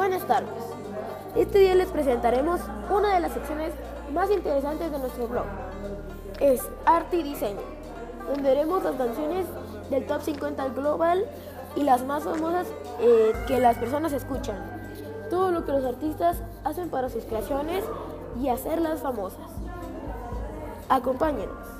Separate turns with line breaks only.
Buenas tardes. Este día les presentaremos una de las secciones más interesantes de nuestro blog. Es Arte y Diseño, donde veremos las canciones del Top 50 Global y las más famosas eh, que las personas escuchan. Todo lo que los artistas hacen para sus creaciones y hacerlas famosas. Acompáñenos.